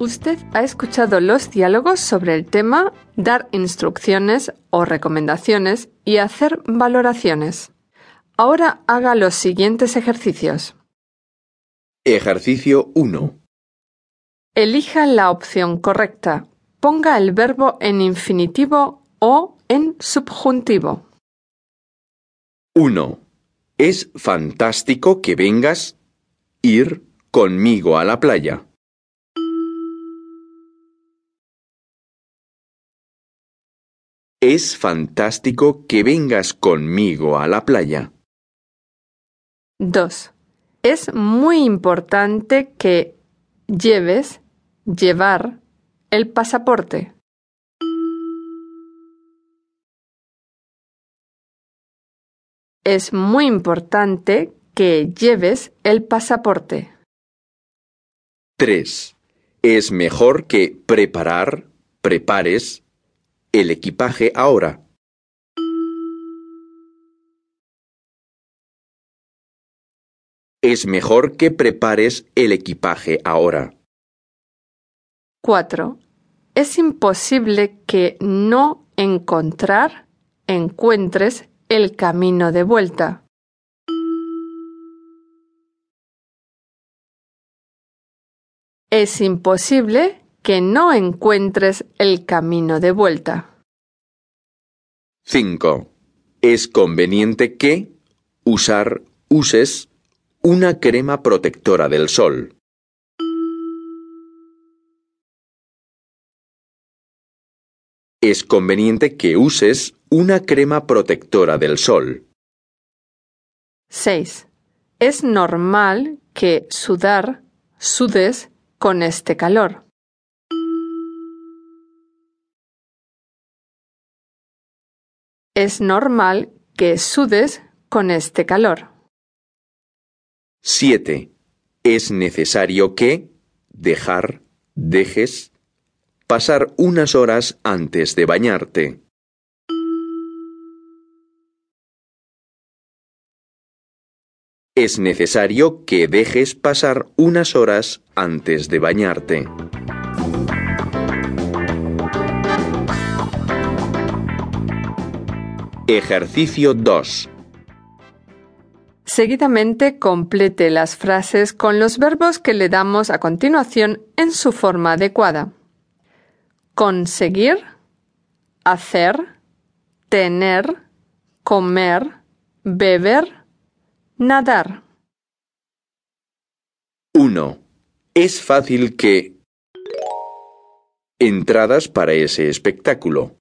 Usted ha escuchado los diálogos sobre el tema dar instrucciones o recomendaciones y hacer valoraciones. Ahora haga los siguientes ejercicios. Ejercicio 1. Elija la opción correcta. Ponga el verbo en infinitivo o en subjuntivo. 1. Es fantástico que vengas ir conmigo a la playa. Es fantástico que vengas conmigo a la playa. 2. Es muy importante que lleves, llevar, el pasaporte. Es muy importante que lleves el pasaporte. 3. Es mejor que preparar, prepares, el equipaje ahora. Es mejor que prepares el equipaje ahora. 4. Es imposible que no encontrar, encuentres el camino de vuelta. Es imposible que no encuentres el camino de vuelta. 5. Es conveniente que usar, uses una crema protectora del sol. Es conveniente que uses una crema protectora del sol. 6. Es normal que sudar, sudes con este calor. Es normal que sudes con este calor. 7. Es necesario que dejar, dejes, pasar unas horas antes de bañarte. Es necesario que dejes pasar unas horas antes de bañarte. Ejercicio 2. Seguidamente complete las frases con los verbos que le damos a continuación en su forma adecuada. Conseguir, hacer, tener, comer, beber, nadar. 1. Es fácil que... Entradas para ese espectáculo.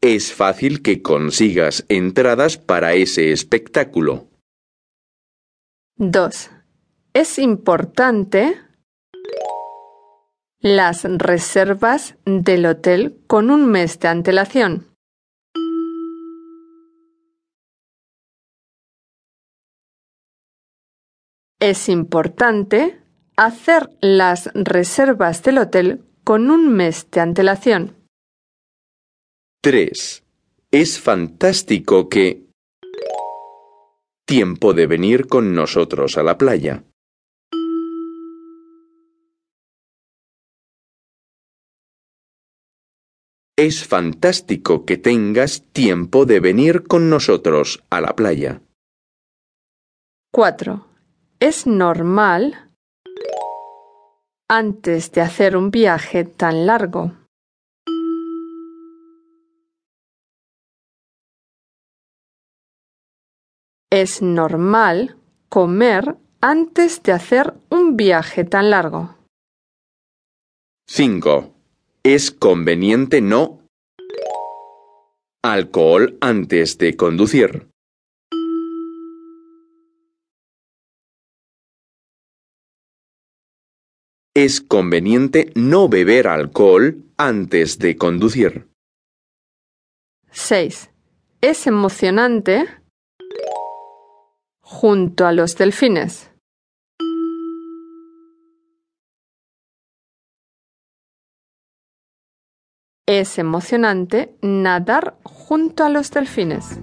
Es fácil que consigas entradas para ese espectáculo. 2. Es importante las reservas del hotel con un mes de antelación. Es importante hacer las reservas del hotel con un mes de antelación. 3. Es fantástico que... Tiempo de venir con nosotros a la playa. Es fantástico que tengas tiempo de venir con nosotros a la playa. 4. Es normal antes de hacer un viaje tan largo. Es normal comer antes de hacer un viaje tan largo. 5. Es conveniente no alcohol antes de conducir. Es conveniente no beber alcohol antes de conducir. 6. Es emocionante junto a los delfines. Es emocionante nadar junto a los delfines.